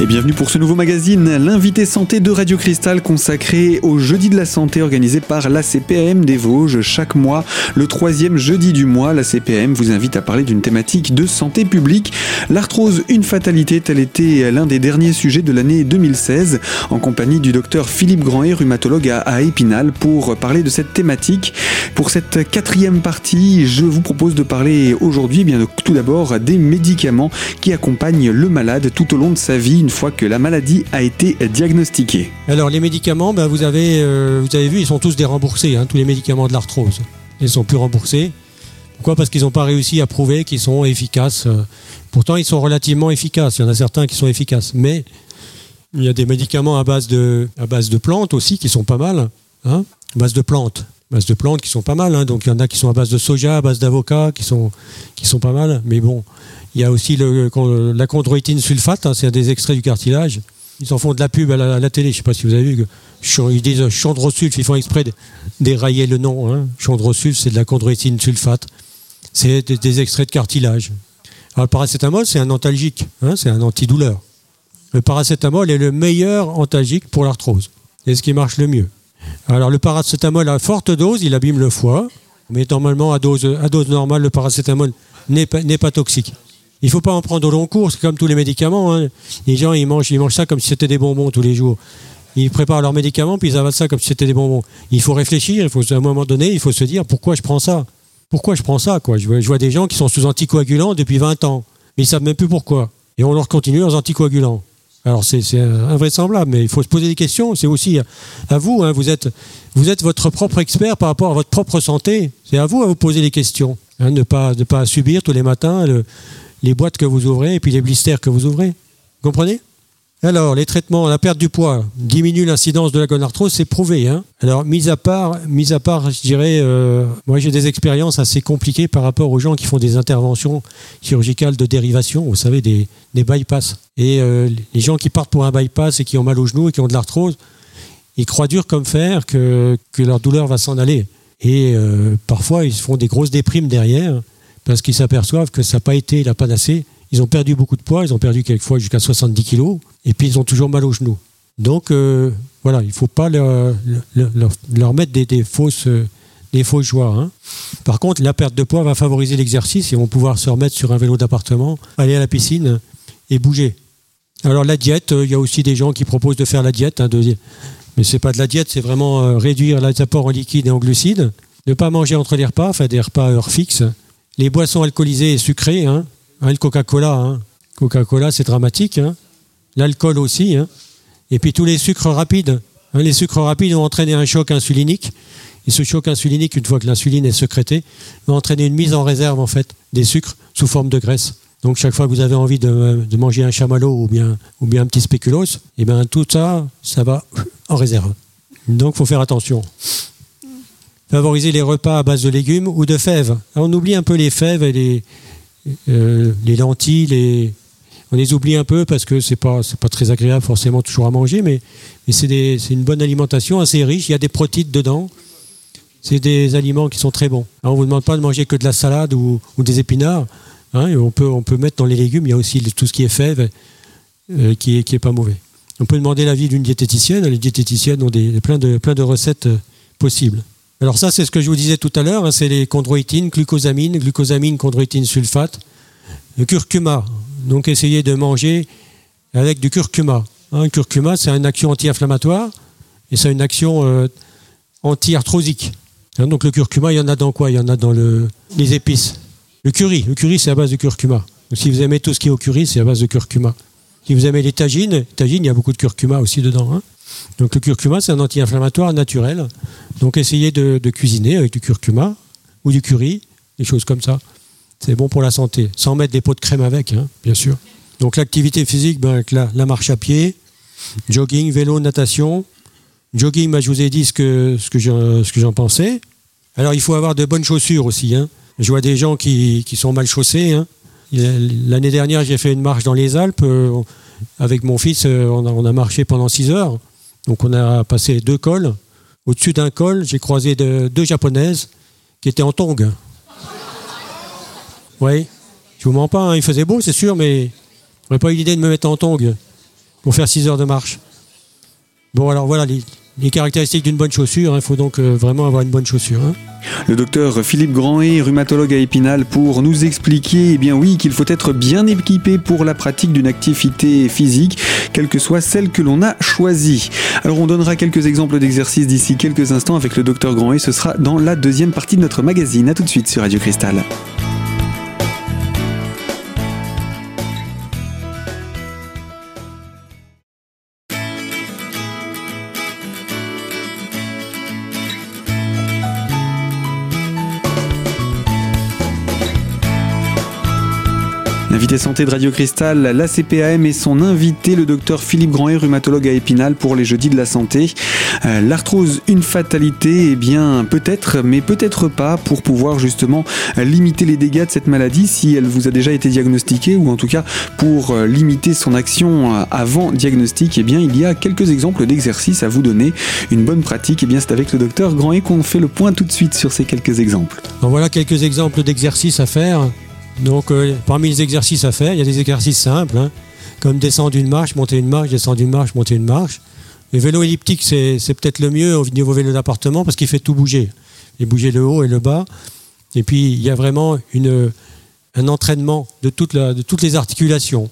Et bienvenue pour ce nouveau magazine, l'invité santé de Radio Cristal consacré au jeudi de la santé organisé par la CPM des Vosges. Chaque mois, le troisième jeudi du mois, la CPM vous invite à parler d'une thématique de santé publique. L'arthrose, une fatalité, tel était l'un des derniers sujets de l'année 2016, en compagnie du docteur Philippe Grandet, rhumatologue à Épinal, pour parler de cette thématique. Pour cette quatrième partie, je vous propose de parler aujourd'hui, eh bien tout d'abord, des médicaments qui accompagnent le malade tout au long de sa vie une fois que la maladie a été diagnostiquée. Alors les médicaments, ben, vous, avez, euh, vous avez vu, ils sont tous déremboursés, hein, tous les médicaments de l'arthrose. Ils sont plus remboursés. Pourquoi? Parce qu'ils n'ont pas réussi à prouver qu'ils sont efficaces. Pourtant, ils sont relativement efficaces. Il y en a certains qui sont efficaces. Mais il y a des médicaments à base de, à plantes aussi qui sont pas mal. Hein à base de plantes. Base de plantes qui sont pas mal. Hein. Donc il y en a qui sont à base de soja, à base d'avocat, qui sont, qui sont pas mal. Mais bon, il y a aussi la chondroïtine sulfate, hein, c'est des extraits du cartilage. Ils en font de la pub à la, télé, je ne sais pas si vous avez vu. Ils disent chondrosulf, ils font exprès d'érailler le nom. Hein. Chondrosulf, c'est de la chondroïtine sulfate. C'est des, extraits de cartilage. Alors, le paracétamol, c'est un antalgique, hein, c'est un antidouleur. Le paracétamol est le meilleur antalgique pour l'arthrose. C'est ce qui marche le mieux. Alors, le paracétamol à forte dose, il abîme le foie. Mais normalement, à dose, normale, le paracétamol n'est pas, toxique. Il ne faut pas en prendre au long cours, c'est comme tous les médicaments. Hein. Les gens, ils mangent, ils mangent ça comme si c'était des bonbons tous les jours. Ils préparent leurs médicaments, puis ils avalent ça comme si c'était des bonbons. Il faut réfléchir, il faut, à un moment donné, il faut se dire pourquoi je prends ça? Pourquoi je prends ça quoi? Je vois, des gens qui sont sous anticoagulants depuis 20 ans, mais ils ne savent même plus pourquoi. Et on leur continue leurs anticoagulants. Alors c'est invraisemblable, mais il faut se poser des questions. C'est aussi à, vous, hein. vous, êtes, votre propre expert par rapport à votre propre santé. C'est à vous à vous poser des questions. Hein. ne, pas, ne pas subir tous les matins le, les boîtes que vous ouvrez et puis les blisters que vous ouvrez. Vous comprenez? Alors, les traitements, la perte du poids diminue l'incidence de la gonarthrose, c'est prouvé. Hein Alors, mis à part, mis à part, je dirais, euh, moi j'ai des expériences assez compliquées par rapport aux gens qui font des interventions chirurgicales de dérivation, vous savez, des, des bypass. Et euh, les gens qui partent pour un bypass et qui ont mal au genou et qui ont de l'arthrose, ils croient dur comme fer que, leur douleur va s'en aller. Et euh, parfois, ils se font des grosses déprimes derrière parce qu'ils s'aperçoivent que ça n'a pas été la panacée. Ils ont perdu beaucoup de poids, ils ont perdu quelquefois jusqu'à 70 kilos, et puis ils ont toujours mal aux genoux. Donc euh, voilà, il ne faut pas leur, mettre des, fausses, des fausses joies. Hein. Par contre, la perte de poids va favoriser l'exercice, ils vont pouvoir se remettre sur un vélo d'appartement, aller à la piscine et bouger. Alors la diète, euh, il y a aussi des gens qui proposent de faire la diète, hein, mais ce n'est pas de la diète, c'est vraiment euh, réduire les apports en liquide et en glucides, ne pas manger entre les repas, faire des repas à heure fixe, les boissons alcoolisées et sucrées, hein, hein le Coca-Cola. Coca-Cola c'est dramatique. L'alcool aussi, et puis tous les sucres rapides. les sucres rapides vont entraîner un choc insulinique, et ce choc insulinique, une fois que l'insuline est sécrétée, va entraîner une mise en réserve en fait des sucres sous forme de graisse. Donc chaque fois que vous avez envie de, manger un chamallow ou bien, ou bien un petit spéculoos, et eh bien tout ça, ça va en réserve. Donc il faut faire attention favoriser les repas à base de légumes ou de fèves. on oublie un peu les fèves et les, euh, les lentilles, les... on les oublie un peu parce que c'est pas pas très agréable forcément toujours à manger, mais, c'est une bonne alimentation assez riche. Il y a des protéines dedans. C'est des aliments qui sont très bons. on ne vous demande pas de manger que de la salade ou, des épinards. Hein, on, peut, on peut mettre dans les légumes, il y a aussi tout ce qui est fèves euh, qui n'est qui est pas mauvais. On peut demander l'avis d'une diététicienne. Les diététiciennes ont des, plein, de, plein de recettes euh, possibles. Alors ça, c'est ce que je vous disais tout à l'heure, hein, c'est les chondroïtines, glucosamine, glucosamine, chondroïtine sulfate, le curcuma. Donc essayez de manger avec du curcuma. Le hein, curcuma, c'est une action anti-inflammatoire et c'est une action euh, anti-arthrosique. Hein, donc le curcuma, il y en a dans quoi? Il y en a dans le, les épices. Le curry, le curry, c'est à base de curcuma. Donc, si vous aimez tout ce qui est au curry, c'est à base de curcuma. Si vous aimez les tagines, tagines, il y a beaucoup de curcuma aussi dedans. Donc le curcuma, c'est un anti-inflammatoire naturel. Donc essayez de, cuisiner avec du curcuma ou du curry, des choses comme ça. C'est bon pour la santé, sans mettre des pots de crème avec, hein, bien sûr. Donc l'activité physique, ben, avec la, marche à pied, jogging, vélo, natation. Jogging, ben, je vous ai dit ce que, j'en pensais. Alors il faut avoir de bonnes chaussures aussi. Hein. Je vois des gens qui, sont mal chaussés. Hein. L'année dernière, j'ai fait une marche dans les Alpes. Euh, avec mon fils, euh, on a, marché pendant 6 heures. Donc on a passé deux cols. Au-dessus d'un col, j'ai croisé deux japonaises qui étaient en tongs. Oui, je vous mens pas, hein, il faisait beau, c'est sûr, mais n'aurais pas eu l'idée de me mettre en tongs. pour faire 6 heures de marche. Bon, alors voilà les, caractéristiques d'une bonne chaussure. Il faut donc euh, vraiment avoir une bonne chaussure. Hein. Le docteur Philippe Grandet, rhumatologue à Épinal, pour nous expliquer, eh bien oui, qu'il faut être bien équipé pour la pratique d'une activité physique, quelle que soit celle que l'on a choisie. Alors on donnera quelques exemples d'exercices d'ici quelques instants avec le docteur Grandet. Ce sera dans la deuxième partie de notre magazine. A tout de suite sur Radio Cristal. Invité santé de Radio Cristal, la CPAM et son invité, le docteur Philippe Grandet, rhumatologue à Épinal pour les jeudis de la santé. Euh, l'arthrose, une fatalité Eh bien, peut-être, mais peut-être pas pour pouvoir justement limiter les dégâts de cette maladie si elle vous a déjà été diagnostiquée ou en tout cas pour euh, limiter son action euh, avant diagnostic. Eh bien, il y a quelques exemples d'exercices à vous donner. Une bonne pratique, eh bien, c'est avec le docteur Grandet qu'on fait le point tout de suite sur ces quelques exemples. voilà quelques exemples d'exercices à faire. Donc, euh, parmi les exercices à faire, il y a des exercices simples, hein, comme descendre une marche, monter une marche, descendre une marche, monter une marche. Le vélo elliptique, c'est peut-être le mieux au niveau vélo d'appartement parce qu'il fait tout bouger. Il bouger le haut et le bas. Et puis, il y a vraiment une, un entraînement de, toute de toutes les articulations.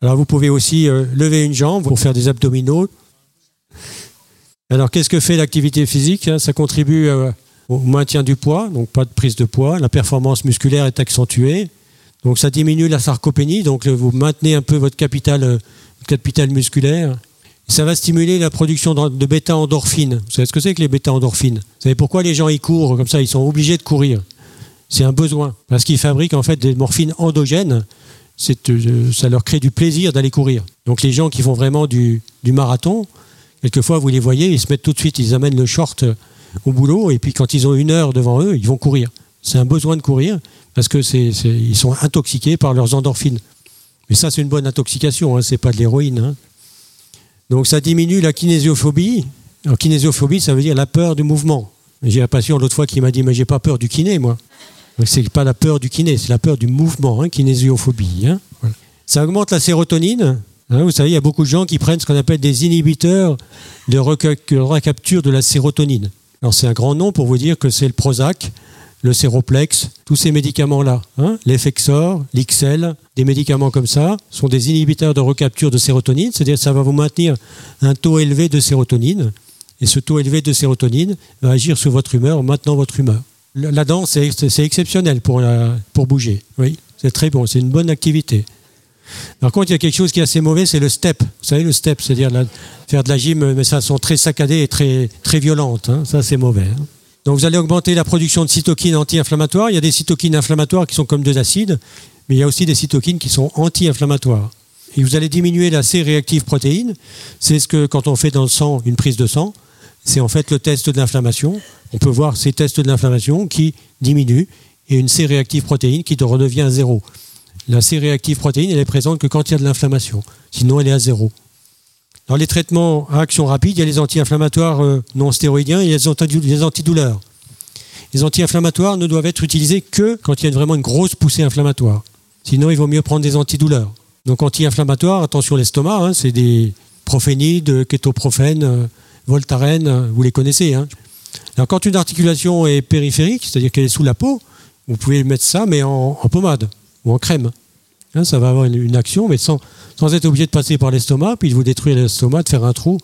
Alors, vous pouvez aussi euh, lever une jambe pour faire des abdominaux. Alors, qu'est-ce que fait l'activité physique hein? Ça contribue euh, au maintien du poids, donc pas de prise de poids. La performance musculaire est accentuée. Donc ça diminue la sarcopénie, donc vous maintenez un peu votre capital, euh, capital musculaire. ça va stimuler la production de bêta-endorphines. Vous savez ce que c'est que les bêta-endorphines? Vous savez pourquoi les gens y courent comme ça? Ils sont obligés de courir. C'est un besoin. Parce qu'ils fabriquent en fait des morphines endogènes. Euh, ça leur crée du plaisir d'aller courir. Donc les gens qui font vraiment du marathon, quelquefois vous les voyez, ils se mettent tout de suite, ils amènent le short au boulot et puis quand ils ont une heure devant eux, ils vont courir. C'est un besoin de courir parce que ils sont intoxiqués par leurs endorphines. Mais ça, c'est une bonne intoxication, hein, c'est pas de l'héroïne. Hein. Donc ça diminue la kinésiophobie. Alors, kinésiophobie, ça veut dire la peur du mouvement. J'ai un patient l'autre fois qui m'a dit Mais j'ai pas peur du kiné, moi. Donc c'est pas la peur du kiné, c'est la peur du mouvement, hein, kinésiophobie. Hein. Ça augmente la sérotonine. Vous savez, il y a beaucoup de gens qui prennent ce qu'on appelle des inhibiteurs de recapture de la sérotonine. Alors c'est un grand nom pour vous dire que c'est le Prozac, le Séroplex, tous ces médicaments-là, hein, l'Effexor, l'Ixel, des médicaments comme ça, sont des inhibiteurs de recapture de sérotonine, c'est-à-dire que ça va vous maintenir un taux élevé de sérotonine, et ce taux élevé de sérotonine va agir sur votre humeur en maintenant votre humeur. La danse, c'est exceptionnel pour, pour bouger, oui, c'est très bon, c'est une bonne activité. Par contre, il y a quelque chose qui est assez mauvais, c'est le step. Vous savez, le step, c'est-à-dire faire de la gym, mais ça sont très saccadées et très, très violentes. Hein. Ça, c'est mauvais. Hein. Donc, vous allez augmenter la production de cytokines anti-inflammatoires. Il y a des cytokines inflammatoires qui sont comme deux acides, mais il y a aussi des cytokines qui sont anti-inflammatoires. Et vous allez diminuer la C-réactive protéine. C'est ce que, quand on fait dans le sang une prise de sang, c'est en fait le test de l'inflammation. On peut voir ces tests de l'inflammation qui diminuent et une C-réactive protéine qui redevient à zéro. La C-réactive protéine, elle est présente que quand il y a de l'inflammation. Sinon, elle est à zéro. Dans les traitements à action rapide, il y a les anti-inflammatoires euh, non stéroïdiens et les antidouleurs. Les anti-inflammatoires ne doivent être utilisés que quand il y a vraiment une grosse poussée inflammatoire. Sinon, il vaut mieux prendre des antidouleurs. Donc, anti-inflammatoires, attention l'estomac, hein, c'est des prophénides, kétoprophène, euh, voltaren, euh, vous les connaissez. Hein. Alors, quand une articulation est périphérique, c'est-à-dire qu'elle est sous la peau, vous pouvez mettre ça, mais en pommade en crème. Hein, ça va avoir une, action, mais sans, être obligé de passer par l'estomac, puis de vous détruire l'estomac, de faire un trou,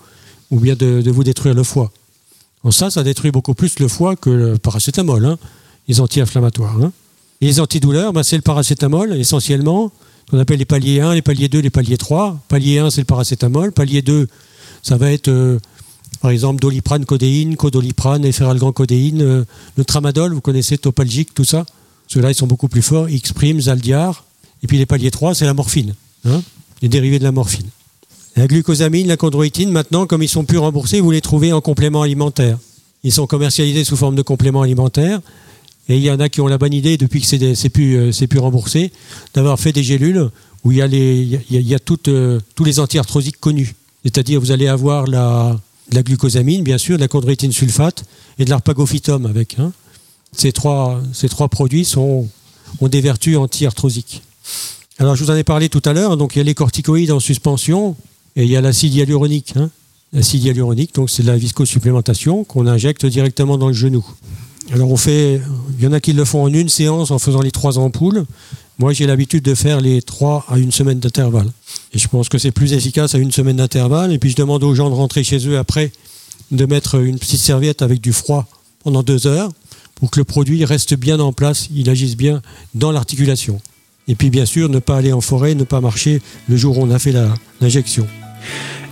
ou bien de, vous détruire le foie. ça, ça détruit beaucoup plus le foie que le paracétamol, hein, les anti-inflammatoires. Hein. Les antidouleurs, ben, c'est le paracétamol, essentiellement, qu'on appelle les paliers 1, les paliers 2, les paliers 3. Palier 1, c'est le paracétamol. Palier 2, ça va être, euh, par exemple, doliprane, codéine, codoliprane, éphéral codéine, euh, le tramadol, vous connaissez, topalgique, tout ça. Ceux-là, ils sont beaucoup plus forts. X-prime, Zaldiar. Et puis les paliers 3, c'est la morphine. Hein les dérivés de la morphine. La glucosamine, la chondroïtine, maintenant, comme ils sont plus remboursés, vous les trouvez en complément alimentaire. Ils sont commercialisés sous forme de complément alimentaire. Et il y en a qui ont la bonne idée, depuis que c'est plus, euh, plus remboursé, d'avoir fait des gélules où il y a, tous les antiarthrosiques connus. C'est-à-dire, vous allez avoir la, la glucosamine, bien sûr, de la chondroïtine sulfate et de l'arpagophytum avec. Hein. Ces trois, produits ont des vertus anti-arthrosiques. Alors, je vous en ai parlé tout à l'heure. Donc, il y a les corticoïdes en suspension et il y a l'acide hyaluronique. Hein. L'acide hyaluronique, donc c'est de la viscosupplémentation qu'on injecte directement dans le genou. Alors, on fait, il y en a qui le font en une séance en faisant les trois ampoules. Moi, j'ai l'habitude de faire les trois à une semaine d'intervalle. Et je pense que c'est plus efficace à une semaine d'intervalle. Et puis, je demande aux gens de rentrer chez eux après, de mettre une petite serviette avec du froid pendant deux heures pour que le produit reste bien en place, il agisse bien dans l'articulation. Et puis bien sûr, ne pas aller en forêt, ne pas marcher le jour où on a fait l'injection.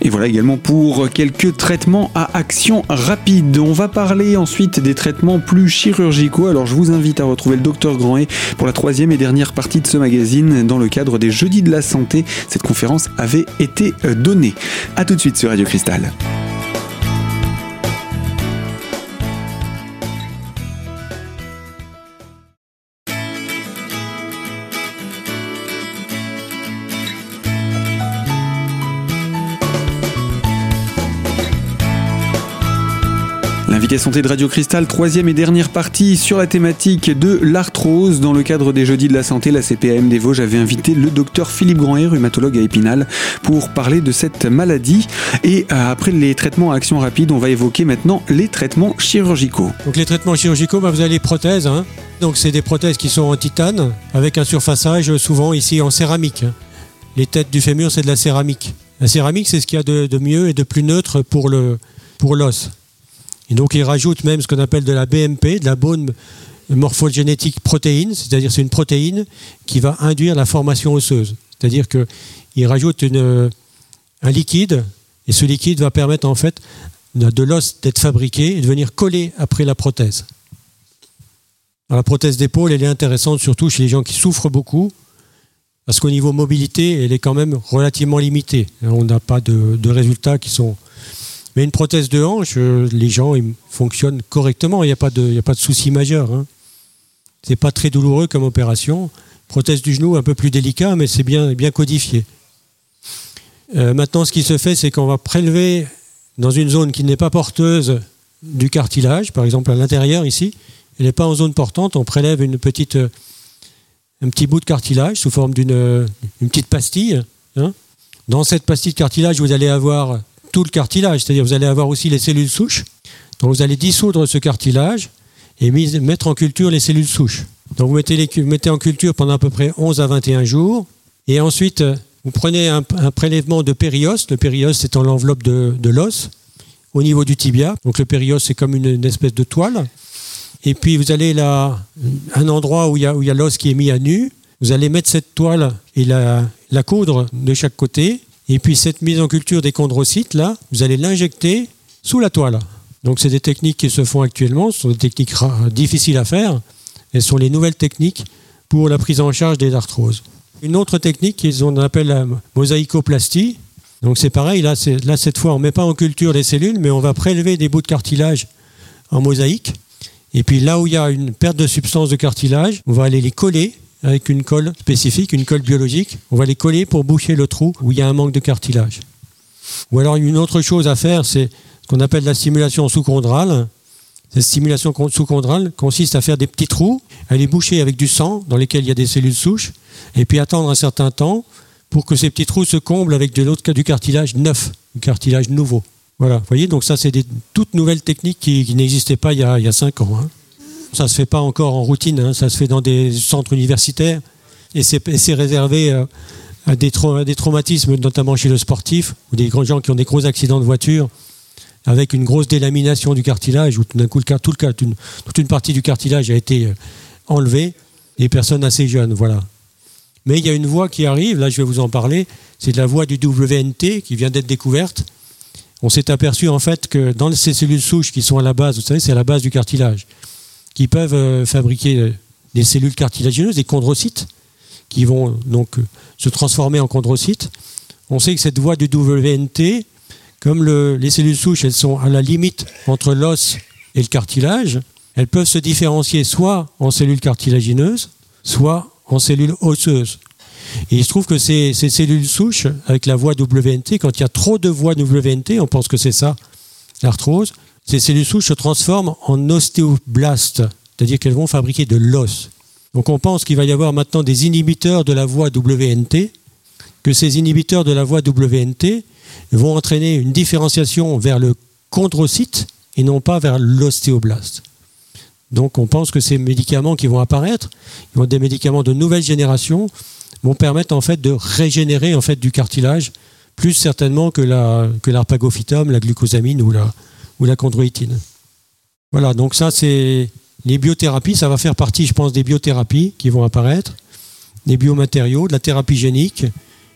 Et voilà également pour quelques traitements à action rapide. On va parler ensuite des traitements plus chirurgicaux. Alors je vous invite à retrouver le docteur Grandet pour la troisième et dernière partie de ce magazine dans le cadre des Jeudis de la Santé. Cette conférence avait été donnée. A tout de suite sur Radio Cristal. L'invité santé de Radio Cristal, troisième et dernière partie sur la thématique de l'arthrose. Dans le cadre des Jeudis de la Santé, la CPM des Vosges avait invité le docteur Philippe Grandet, rhumatologue à Épinal, pour parler de cette maladie. Et euh, après les traitements à action rapide, on va évoquer maintenant les traitements chirurgicaux. Donc les traitements chirurgicaux, bah, vous avez les prothèses. Hein. Donc c'est des prothèses qui sont en titane, avec un surfaçage souvent ici en céramique. Les têtes du fémur, c'est de la céramique. La céramique, c'est ce qu'il y a de, mieux et de plus neutre pour l'os. Pour et donc il rajoute même ce qu'on appelle de la BMP, de la bone morphogénétique protéine, c'est-à-dire c'est une protéine qui va induire la formation osseuse. C'est-à-dire qu'il rajoute un liquide, et ce liquide va permettre en fait de l'os d'être fabriqué et de venir coller après la prothèse. la prothèse d'épaule, elle est intéressante surtout chez les gens qui souffrent beaucoup, parce qu'au niveau mobilité, elle est quand même relativement limitée. On n'a pas de résultats qui sont mais une prothèse de hanche, euh, les gens ils fonctionnent correctement. Il n'y a pas de, de souci majeur. Hein. C'est pas très douloureux comme opération. Prothèse du genou un peu plus délicat, mais c'est bien, bien codifié. Euh, maintenant, ce qui se fait, c'est qu'on va prélever dans une zone qui n'est pas porteuse du cartilage, par exemple à l'intérieur ici. Elle n'est pas en zone portante. On prélève une petite, un petit bout de cartilage sous forme d'une petite pastille. Hein. Dans cette pastille de cartilage, vous allez avoir tout le cartilage, c'est-à-dire vous allez avoir aussi les cellules souches. Donc vous allez dissoudre ce cartilage et mettre en culture les cellules souches. Donc vous mettez, les, mettez en culture pendant à peu près 11 à 21 jours. Et ensuite, vous prenez un, prélèvement de périos. Le périos, c'est en l'enveloppe de, l'os au niveau du tibia. Donc le périos, c'est comme une, espèce de toile. Et puis vous allez là, un endroit où il y a l'os qui est mis à nu. Vous allez mettre cette toile et la, la coudre de chaque côté. Et puis cette mise en culture des chondrocytes, là, vous allez l'injecter sous la toile. Donc c'est des techniques qui se font actuellement, ce sont des techniques difficiles à faire, et ce sont les nouvelles techniques pour la prise en charge des arthroses. Une autre technique qu'on appelle la mosaïcoplastie, donc c'est pareil, là, là cette fois on ne met pas en culture les cellules, mais on va prélever des bouts de cartilage en mosaïque, et puis là où il y a une perte de substance de cartilage, on va aller les coller avec une colle spécifique, une colle biologique. On va les coller pour boucher le trou où il y a un manque de cartilage. Ou alors une autre chose à faire, c'est ce qu'on appelle la stimulation sous-chondrale. Cette stimulation sous-chondrale consiste à faire des petits trous, à les boucher avec du sang dans lesquels il y a des cellules souches, et puis attendre un certain temps pour que ces petits trous se comblent avec de l'autre du cartilage neuf, du cartilage nouveau. Voilà, vous voyez, donc ça c'est des toutes nouvelles techniques qui, n'existaient pas il y a, il cinq ans. Hein. Ça ne se fait pas encore en routine, hein. ça se fait dans des centres universitaires et c'est réservé euh, à des, traumatismes, notamment chez le sportif, ou des gens qui ont des gros accidents de voiture, avec une grosse délamination du cartilage, où tout d'un coup, tout le, toute une partie du cartilage a été euh, enlevée, des personnes assez jeunes, voilà. Mais il y a une voie qui arrive, là je vais vous en parler, c'est la voie du WNT qui vient d'être découverte. On s'est aperçu en fait que dans ces cellules souches qui sont à la base, vous savez, c'est à la base du cartilage qui peuvent euh, fabriquer euh, des cellules cartilagineuses, des chondrocytes, qui vont donc euh, se transformer en chondrocytes. On sait que cette voie du WNT, comme les cellules souches, elles sont à la limite entre l'os et le cartilage, elles peuvent se différencier soit en cellules cartilagineuses, soit en cellules osseuses. Et il se trouve que ces, ces cellules souches, avec la voie WNT, quand il y a trop de voies WNT, on pense que c'est ça, l'arthrose, ces cellules souches se transforment en ostéoblastes, c'est-à-dire qu'elles vont fabriquer de l'os. Donc on pense qu'il va y avoir maintenant des inhibiteurs de la voie WNT, que ces inhibiteurs de la voie WNT vont entraîner une différenciation vers le chondrocyte et non pas vers l'ostéoblaste. Donc on pense que ces médicaments qui vont apparaître, ils vont être des médicaments de nouvelle génération, vont permettre en fait de régénérer en fait du cartilage, plus certainement que la que l'arpagophytum, la glucosamine ou la ou la chondroïtine. Voilà, donc ça c'est les biothérapies, ça va faire partie, je pense, des biothérapies qui vont apparaître, des biomatériaux, de la thérapie génique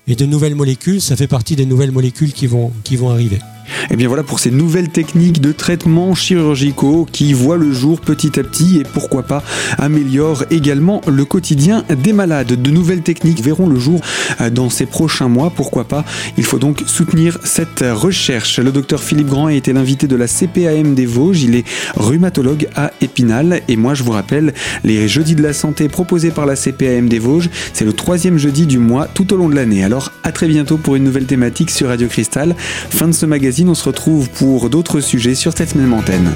et de nouvelles molécules, ça fait partie des nouvelles molécules qui vont, qui vont arriver. Et eh bien voilà pour ces nouvelles techniques de traitement chirurgicaux qui voient le jour petit à petit et pourquoi pas améliorent également le quotidien des malades. De nouvelles techniques verront le jour euh, dans ces prochains mois, pourquoi pas? Il faut donc soutenir cette recherche. Le docteur Philippe Grand a été l'invité de la CPAM des Vosges. Il est rhumatologue à Épinal et moi je vous rappelle les jeudis de la santé proposés par la CPAM des Vosges. C'est le troisième jeudi du mois tout au long de l'année. Alors à très bientôt pour une nouvelle thématique sur Radio Cristal. Fin de ce on se retrouve pour d'autres sujets sur cette même antenne.